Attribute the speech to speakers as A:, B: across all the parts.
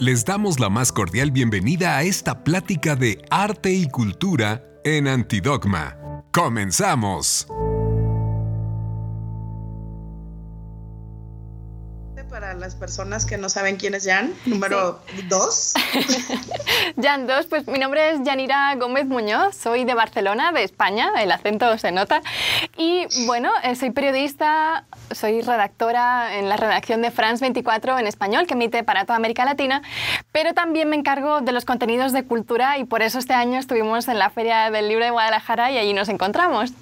A: Les damos la más cordial bienvenida a esta plática de arte y cultura en Antidogma. ¡Comenzamos!
B: Las personas que no saben quién es Jan, número dos.
C: Jan dos, pues mi nombre es Yanira Gómez Muñoz, soy de Barcelona, de España, el acento se nota. Y bueno, eh, soy periodista, soy redactora en la redacción de France 24 en español, que emite para toda América Latina, pero también me encargo de los contenidos de cultura y por eso este año estuvimos en la Feria del Libro de Guadalajara y allí nos encontramos.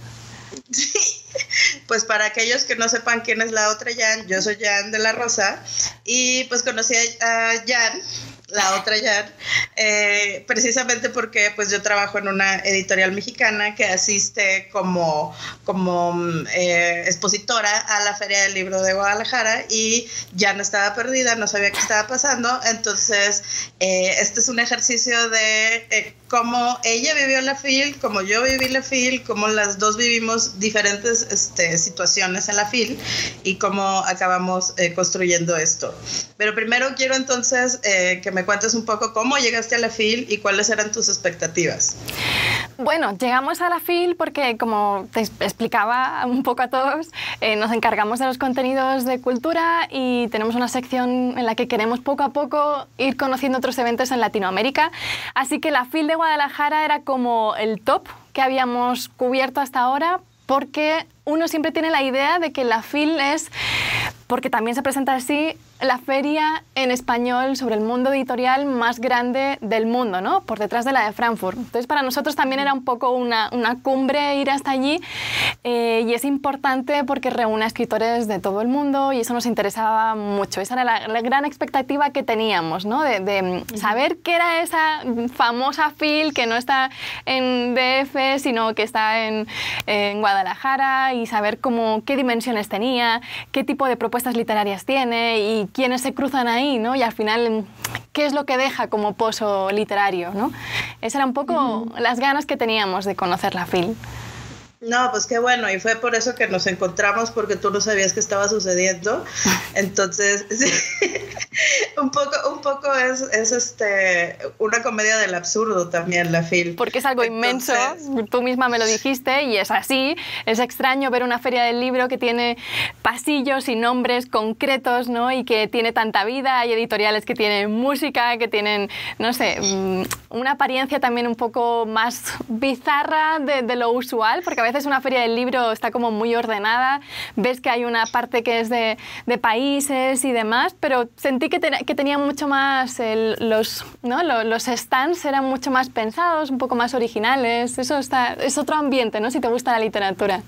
B: Sí, pues para aquellos que no sepan quién es la otra Jan, yo soy Jan de la Rosa y pues conocí a Jan la otra ya, eh, precisamente porque pues yo trabajo en una editorial mexicana que asiste como, como eh, expositora a la Feria del Libro de Guadalajara y ya no estaba perdida, no sabía qué estaba pasando, entonces eh, este es un ejercicio de cómo ella vivió la FIL, como yo viví la FIL, cómo las dos vivimos diferentes este, situaciones en la FIL y cómo acabamos construyendo esto. Pero primero quiero entonces que me cuentes un poco cómo llegaste a la FIL y cuáles eran tus expectativas.
C: Bueno, llegamos a la FIL porque, como te explicaba un poco a todos, eh, nos encargamos de los contenidos de cultura y tenemos una sección en la que queremos poco a poco ir conociendo otros eventos en Latinoamérica. Así que la FIL de Guadalajara era como el top que habíamos cubierto hasta ahora porque uno siempre tiene la idea de que la FIL es, porque también se presenta así, la feria en español sobre el mundo editorial más grande del mundo, ¿no? Por detrás de la de Frankfurt. Entonces, para nosotros también era un poco una, una cumbre ir hasta allí eh, y es importante porque reúne a escritores de todo el mundo y eso nos interesaba mucho. Esa era la, gran expectativa que teníamos, ¿no? De, de, saber qué era esa famosa FIL que no está en DF, sino que está en, en Guadalajara y saber cómo, qué dimensiones tenía, qué tipo de propuestas literarias tiene y quiénes se cruzan ahí, ¿no? Y al final, ¿qué es lo que deja como pozo literario, ¿no? Esas eran un poco las ganas que teníamos de conocer la FIL.
B: No, pues qué bueno, y fue por eso que nos encontramos, porque tú no sabías qué estaba sucediendo. Entonces, un poco, un poco es, es, este, una comedia del absurdo también la FIL.
C: Porque es algo inmenso, tú misma me lo dijiste, y es así. Es extraño ver una feria del libro que tiene pasillos y nombres concretos, ¿no? Y que tiene tanta vida. Hay editoriales que tienen música, que tienen, no sé, mm, una apariencia también un poco más bizarra de, de lo usual, porque a veces una feria del libro está como muy ordenada, ves que hay una parte que es de, de países y demás, pero sentí que, que tenía mucho más, los, ¿no? los, stands eran mucho más pensados, un poco más originales, eso está, es otro ambiente, ¿no? Si te gusta la literatura.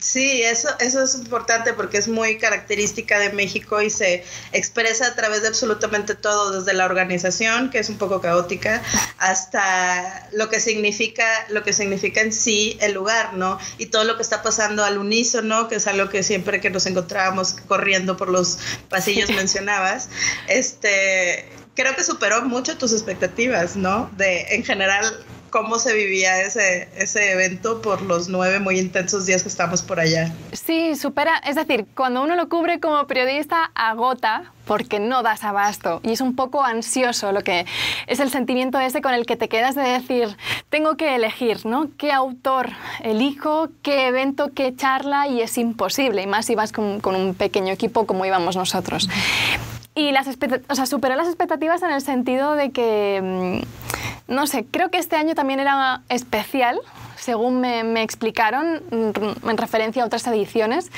B: Sí, eso, eso es importante porque es muy característica de México y se expresa a través de absolutamente todo, desde la organización, que es un poco caótica, hasta lo que significa, lo que significa en sí el lugar, ¿no? Y todo lo que está pasando al unísono, que es algo que siempre que nos encontrábamos corriendo por los pasillos mencionabas, este creo que superó mucho tus expectativas, ¿no? De en general cómo se vivía ese, ese evento por los nueve muy intensos días que estamos por allá.
C: Sí, supera, es decir, cuando uno lo cubre como periodista, agota porque no das abasto y es un poco ansioso lo que es el sentimiento ese con el que te quedas de decir, tengo que elegir, ¿no? ¿Qué autor elijo? ¿Qué evento? ¿Qué charla? Y es imposible, y más si vas con, con un pequeño equipo como íbamos nosotros. Y las o sea, superó las expectativas en el sentido de que mm, no sé, creo que este año también era especial, según me, explicaron mm, en referencia a otras ediciones,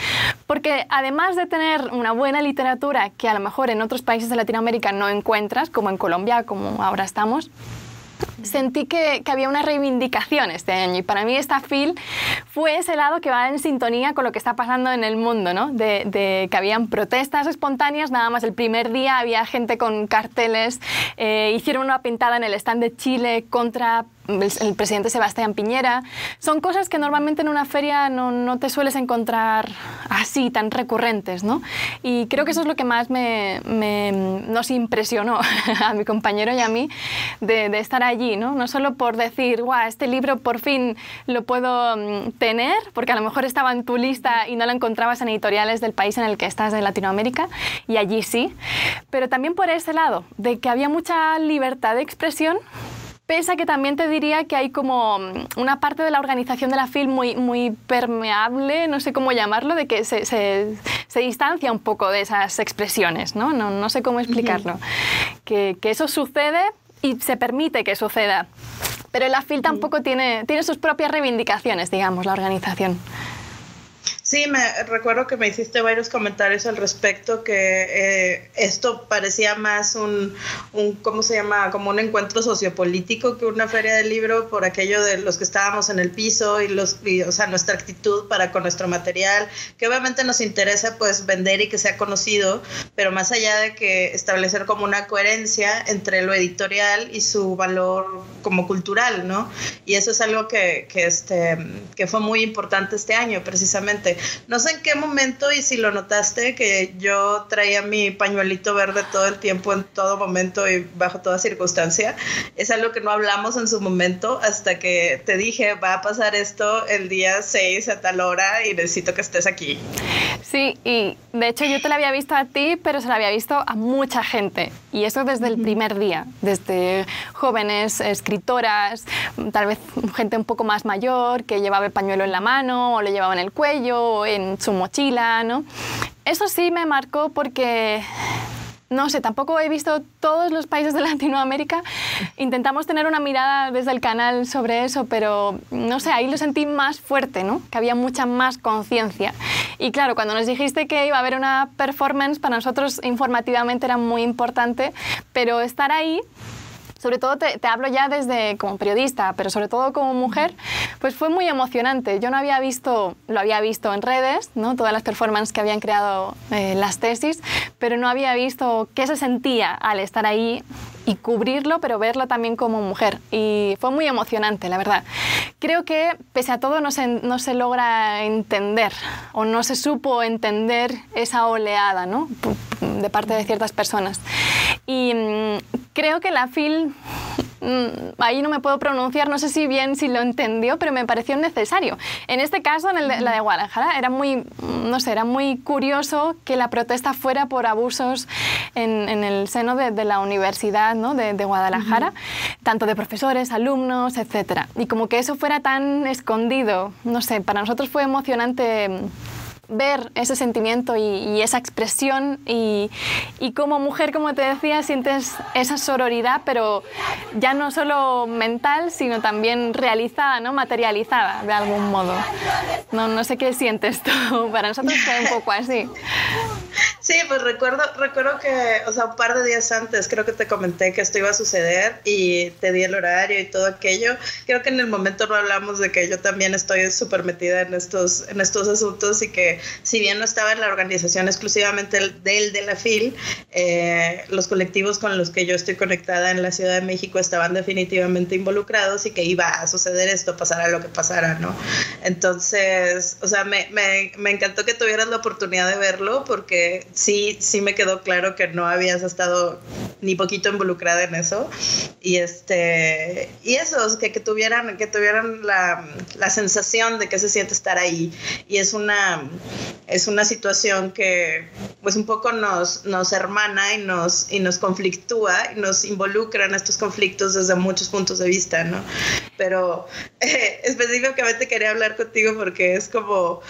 C: porque además de tener una buena literatura que a lo mejor en otros países de Latinoamérica no encuentras, como en Colombia, como ahora estamos, sentí que, había una reivindicación este año y para mí esta FIL fue ese lado que va en sintonía con lo que está pasando en el mundo, ¿no? de, que habían protestas espontáneas, nada más el primer día había gente con carteles, eh, hicieron una pintada en el stand de Chile contra el, presidente Sebastián Piñera. Son cosas que normalmente en una feria no, no, te sueles encontrar así, tan recurrentes, ¿no? Y creo que eso es lo que más me, nos impresionó a mi compañero y a mí de, de, estar allí, ¿no? No solo por decir, guau, este libro por fin lo puedo mm, tener, porque a lo mejor estaba en tu lista y no lo encontrabas en editoriales del país en el que estás de Latinoamérica, y allí sí, pero también por ese lado, de que había mucha libertad de expresión Pese a que también te diría que hay como mm, una parte de la organización de la FIL muy, muy permeable, no sé cómo llamarlo, de que se, se, distancia un poco de esas expresiones, ¿no? No, no sé cómo explicarlo. que, que, eso sucede y se permite que suceda. Pero la FIL tampoco tiene, tiene sus propias reivindicaciones, digamos, la organización.
B: Sí, me recuerdo que me hiciste varios comentarios al respecto, que eh, esto parecía más un, un, ¿cómo se llama? Como un encuentro sociopolítico que una feria de libro por aquello de los que estábamos en el piso y, los, o sea, nuestra actitud para con nuestro material, que obviamente nos interesa pues vender y que sea conocido, pero más allá de que establecer como una coherencia entre lo editorial y su valor como cultural, ¿no? Y eso es algo que, que, este, que fue muy importante este año, precisamente no sé en qué momento y si lo notaste, que yo traía mi pañuelito verde todo el tiempo, en todo momento y bajo toda circunstancia. Es algo que no hablamos en su momento hasta que te dije, va a pasar esto el día 6 a tal hora y necesito que estés aquí.
C: Sí, y de hecho yo te lo había visto a ti, pero se lo había visto a mucha gente. Y eso desde el primer día, desde jóvenes escritoras, tal vez gente un poco más mayor que llevaba el pañuelo en la mano o lo llevaba en el cuello en su mochila, ¿no? Eso sí me marcó porque no sé, tampoco he visto todos los países de Latinoamérica. Intentamos tener una mirada desde el canal sobre eso, pero no sé, ahí lo sentí más fuerte, ¿no? Que había mucha más conciencia. Y claro, cuando nos dijiste que iba a haber una performance, para nosotros informativamente era muy importante, pero estar ahí sobre todo te, hablo ya desde como periodista, pero sobre todo como mujer, pues fue muy emocionante. Yo no había visto, lo había visto en redes, ¿no? todas las performances que habían creado eh, las tesis, pero no había visto qué se sentía al estar ahí y cubrirlo, pero verlo también como mujer. Y fue muy emocionante, la verdad. Creo que pese a todo no se, no se logra entender o no se supo entender esa oleada ¿no? de parte de ciertas personas. Y mm, creo que la FIL Mm, ahí no me puedo pronunciar, no sé si bien si lo entendió, pero me pareció necesario. En este caso, en la de Guadalajara, era muy, no sé, era muy curioso que la protesta fuera por abusos en, el seno de, la universidad ¿no? de, Guadalajara, tanto de profesores, alumnos, etc. Y como que eso fuera tan escondido, no sé, para nosotros fue emocionante ver ese sentimiento y, esa expresión y, como mujer, como te decía, sientes esa sororidad, pero ya no solo mental, sino también realizada, ¿no? materializada de algún modo. No, no sé qué sientes tú, para nosotros fue un poco así.
B: Sí, pues recuerdo, recuerdo que, o sea, un par de días antes creo que te comenté que esto iba a suceder y te di el horario y todo aquello. Creo que en el momento no hablamos de que yo también estoy súper metida en estos, en estos asuntos y que si bien no estaba en la organización exclusivamente del de la FIL, eh, los colectivos con los que yo estoy conectada en la Ciudad de México estaban definitivamente involucrados y que iba a suceder esto, pasara lo que pasara, ¿no? Entonces, o sea, me, me, me encantó que tuvieras la oportunidad de verlo sí, sí me quedó claro que no habías estado ni poquito involucrada en eso y este y eso que, que tuvieran que tuvieran la, la sensación de que se siente estar ahí y es una es una situación que pues un poco nos, nos hermana y nos, y nos conflictúa y nos involucra en estos conflictos desde muchos puntos de vista, ¿no? Pero eh, específicamente quería hablar contigo porque es como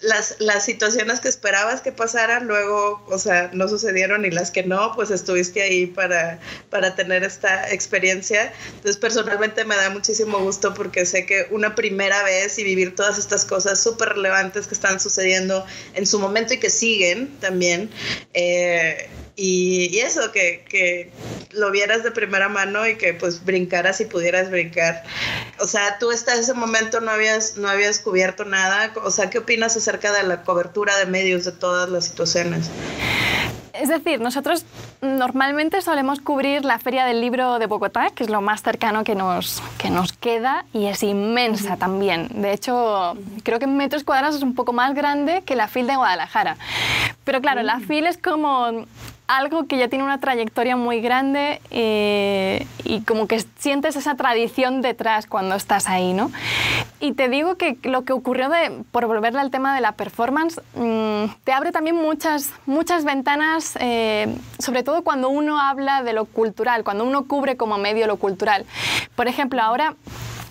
B: las, las situaciones que esperabas que pasaran, luego, o sea, no sucedieron y las que no, pues estuviste ahí para, para tener esta experiencia. Entonces, personalmente me da muchísimo gusto porque sé que una primera vez y vivir todas estas cosas súper relevantes que están sucediendo en su momento y que siguen también. Eh, y, eso, que, que, lo vieras de primera mano y que pues brincaras y pudieras brincar. O sea, tú hasta ese momento no habías, no habías cubierto nada. O sea, ¿qué opinas acerca de la cobertura de medios de todas las situaciones?
C: Es decir, nosotros normalmente solemos cubrir la Feria del Libro de Bogotá, que es lo más cercano que nos, que nos queda y es inmensa también. De hecho, creo que en metros cuadrados es un poco más grande que la FIL de Guadalajara. Pero claro, la FIL es como algo que ya tiene una trayectoria muy grande eh, y como que sientes esa tradición detrás cuando estás ahí, ¿no? Y te digo que lo que ocurrió de, por volverle al tema de la performance, mm, te abre también muchas, muchas ventanas, eh, sobre todo cuando uno habla de lo cultural, cuando uno cubre como medio lo cultural. Por ejemplo, ahora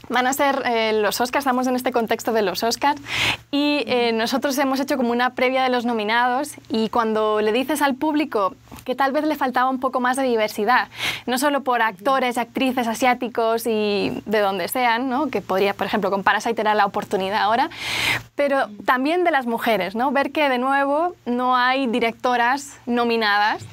C: van a ser eh, los Oscars, estamos en este contexto de los Oscars y eh, nosotros hemos hecho como una previa de los nominados y cuando le dices al público que tal vez le faltaba un poco más de diversidad, no solo por actores, actrices asiáticos y de donde sean, ¿no? que podría, por ejemplo, con Parasite era la oportunidad ahora, pero también de las mujeres, ¿no? ver que de nuevo no hay directoras nominadas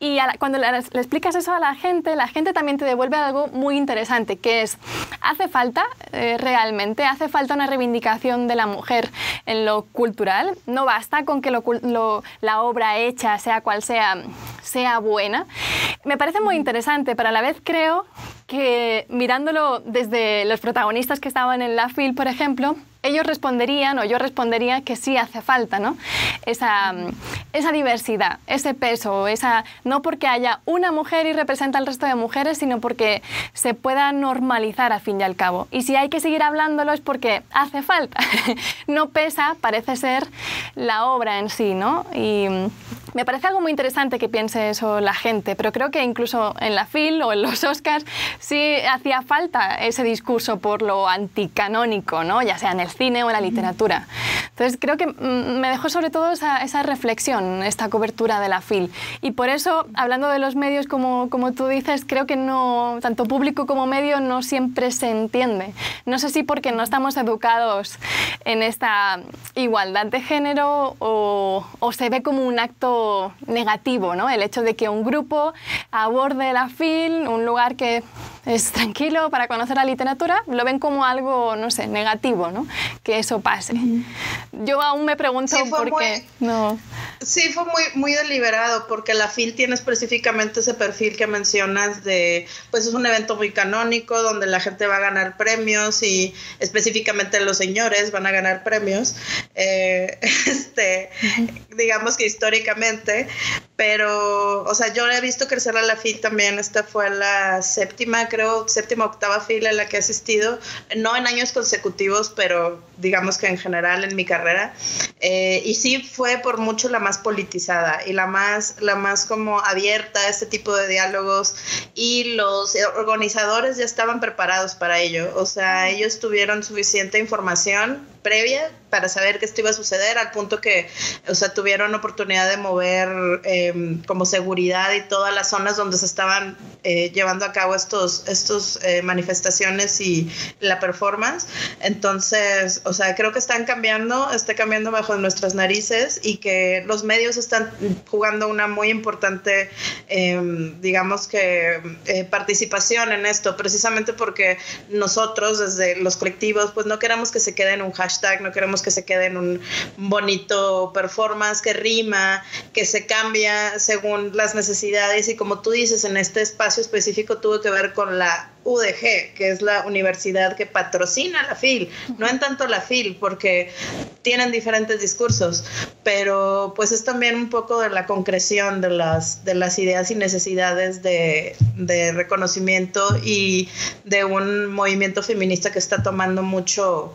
C: y cuando le, explicas eso a la gente, la gente también te devuelve algo muy interesante, que es, hace falta eh, realmente, hace falta una reivindicación de la mujer en lo cultural. No basta con que la obra hecha, sea cual sea, sea buena. Me parece muy interesante, pero a la vez creo que mirándolo desde los protagonistas que estaban en la FIL, por ejemplo, ellos responderían, o yo respondería, que sí hace falta, ¿no? Esa, esa diversidad, ese peso, esa, no porque haya una mujer y representa al resto de mujeres, sino porque se pueda normalizar al fin y al cabo. Y si hay que seguir hablándolo es porque hace falta. no pesa, parece ser, la obra en sí, ¿no? Me parece algo muy interesante que piense eso la gente, pero creo que incluso en la FIL o en los Oscars sí hacía falta ese discurso por lo anticanónico, ¿no? ya sea en el cine o en la literatura. Entonces creo que mm, me dejó sobre todo esa, esa reflexión, esta cobertura de la FIL. Y por eso, hablando de los medios, como, como tú dices, creo que no, tanto público como medio no siempre se entiende. No sé si porque no estamos educados en esta igualdad de género o, o se ve como un acto negativo, ¿no? El hecho de que un grupo aborde la FIL, un lugar que es tranquilo para conocer la literatura, lo ven como algo, no sé, negativo, ¿no? Que eso pase. Yo aún me pregunto por qué no.
B: Sí, fue muy, muy deliberado, porque la FIL tiene específicamente ese perfil que mencionas de, pues es un evento muy canónico, donde la gente va a ganar premios y específicamente los señores van a ganar premios, eh, este, digamos que históricamente, pero, o sea, yo he visto crecer a la FIL también, esta fue la séptima, creo, séptima, octava fila en la que he asistido, no en años consecutivos, pero digamos que en general en mi carrera, eh, y sí fue por mucho la más politizada y la más, la más como abierta a este tipo de diálogos y los organizadores ya estaban preparados para ello, o sea, ellos tuvieron suficiente información previa para saber que esto iba a suceder, al punto que, o sea, tuvieron oportunidad de mover em, como seguridad y todas las zonas donde se estaban eh, llevando a cabo estos, estos eh, manifestaciones y la performance. Entonces, o sea, creo que están cambiando, está cambiando bajo nuestras narices y que los medios están jugando una muy importante, em, digamos que, eh, participación en esto, precisamente porque nosotros desde los colectivos, pues no queremos que se quede en un hashtag, no queremos que se quede en un bonito performance que rima, que se cambia según las necesidades y como tú dices, en este espacio específico tuvo que ver con la UDG, que es la universidad que patrocina la FIL, no en tanto la FIL, porque tienen diferentes discursos, pero pues es también un poco de la concreción de las, de las ideas y necesidades de, de reconocimiento y de un movimiento feminista que está tomando mucho,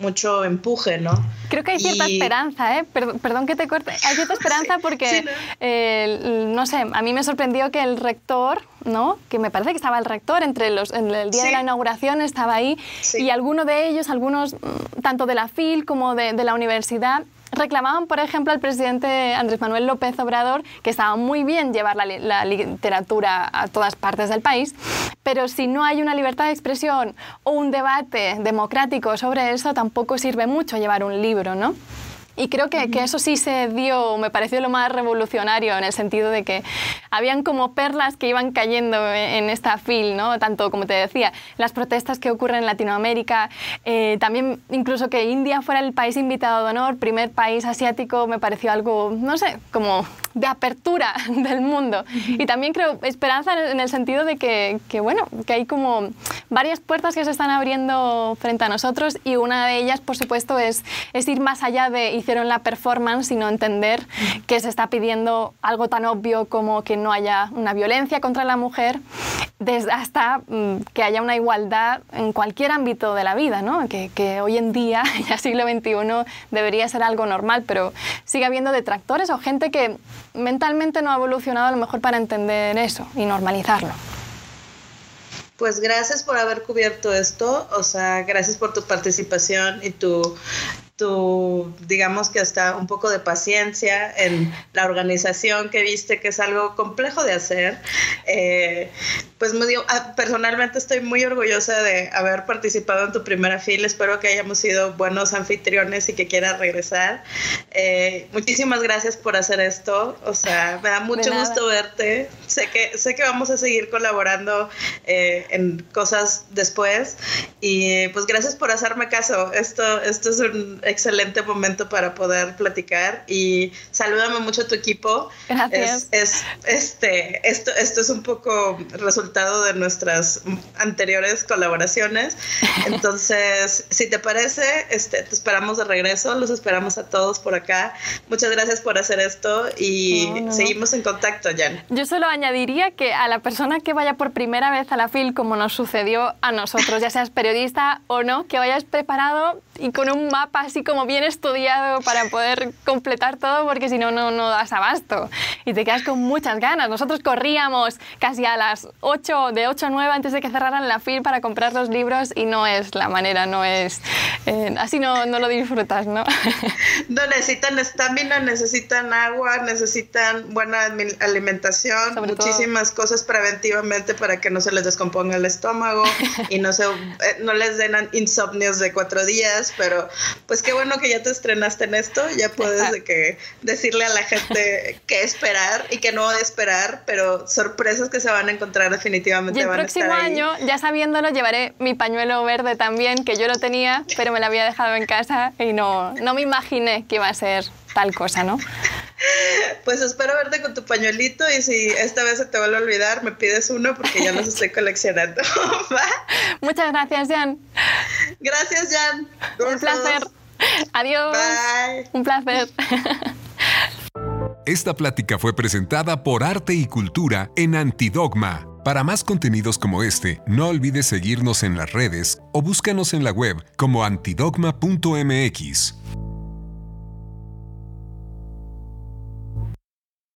B: mucho empuje, ¿no?
C: Creo que hay cierta esperanza, ¿eh? Perdón, que te corte. Hay cierta esperanza porque, eh, ¿no? sé, a mí me sorprendió que el rector, ¿no? Que me parece que estaba el rector entre los, en el día de la inauguración, estaba ahí, y alguno de ellos, algunos, mm, tanto de la FIL como de, de la universidad, reclamaban, por ejemplo, al presidente Andrés Manuel López Obrador que estaba muy bien llevar la, literatura a todas partes del país, pero si no hay una libertad de expresión o un debate democrático sobre eso, tampoco sirve mucho llevar un libro, ¿no? Y creo que, que, eso sí se dio, me pareció lo más revolucionario en el sentido de que habían como perlas que iban cayendo en, esta fil, ¿no? Tanto, como te decía, las protestas que ocurren en Latinoamérica, eh, también incluso que India fuera el país invitado de honor, primer país asiático, me pareció algo, no sé, como de apertura del mundo. Y también creo esperanza en el sentido de que, que, bueno, que hay como varias puertas que se están abriendo frente a nosotros y una de ellas, por supuesto, es, es ir más allá de hicieron la performance, sino entender que se está pidiendo algo tan obvio como que no haya una violencia contra la mujer, hasta mm, que haya una igualdad en cualquier ámbito de la vida, ¿no? que, que hoy en día, ya siglo XXI, debería ser algo normal, pero sigue habiendo detractores o gente que mentalmente no ha evolucionado a lo mejor para entender eso y normalizarlo.
B: Pues gracias por haber cubierto esto, o sea, gracias por tu participación y tu tu, digamos que hasta un poco de paciencia en la organización que viste que es algo complejo de hacer. Eh, pues me digo, ah, personalmente estoy muy orgullosa de haber participado en tu primera fila. Espero que hayamos sido buenos anfitriones y que quieras regresar. Eh, muchísimas gracias por hacer esto. O sea, me da mucho gusto verte. Sé que, sé que vamos a seguir colaborando eh, en cosas después. Y pues gracias por hacerme caso. Esto, esto es un excelente momento para poder platicar y salúdame mucho a tu equipo.
C: Gracias.
B: Es, este, esto, esto es un poco resultado de nuestras anteriores colaboraciones. Entonces, si te parece, este, te esperamos de regreso, los esperamos a todos por acá. Muchas gracias por hacer esto y seguimos en contacto, Jan.
C: Yo solo añadiría que a la persona que vaya por primera vez a la FIL, como nos sucedió a nosotros, ya seas periodista o no, que vayas preparado y con un mapa así como bien estudiado para poder completar todo, porque si no, no das abasto. Y te quedas con muchas ganas. Nosotros corríamos casi a las 8, de 8 a 9 antes de que cerraran la FIL para comprar los libros y no es la manera, no es... Eh, así no, no, lo disfrutas, ¿no?
B: no necesitan estamina, necesitan agua, necesitan buena alimentación, muchísimas cosas preventivamente para que no se les descomponga el estómago y no, se, eh, no les den insomnios de cuatro días, pero pues qué bueno que ya te estrenaste en esto, ya puedes de que decirle a la gente qué esperar y qué no esperar, pero sorpresas que se van a encontrar definitivamente.
C: Y el próximo año, ya sabiéndolo, llevaré mi pañuelo verde también, que yo lo tenía, pero me lo había dejado en casa y no, no me imaginé que iba a ser tal cosa, ¿no?
B: Pues espero verte con tu pañuelito y si esta vez se te vuelve a olvidar, me pides uno porque ya los estoy coleccionando.
C: Muchas gracias, Jan.
B: Gracias, Jan.
C: Un placer. Adiós. Un placer.
A: Esta plática fue presentada por Arte y Cultura en Antidogma. Para más contenidos como este, no olvides seguirnos en las redes o búscanos en la web como antidogma.mx.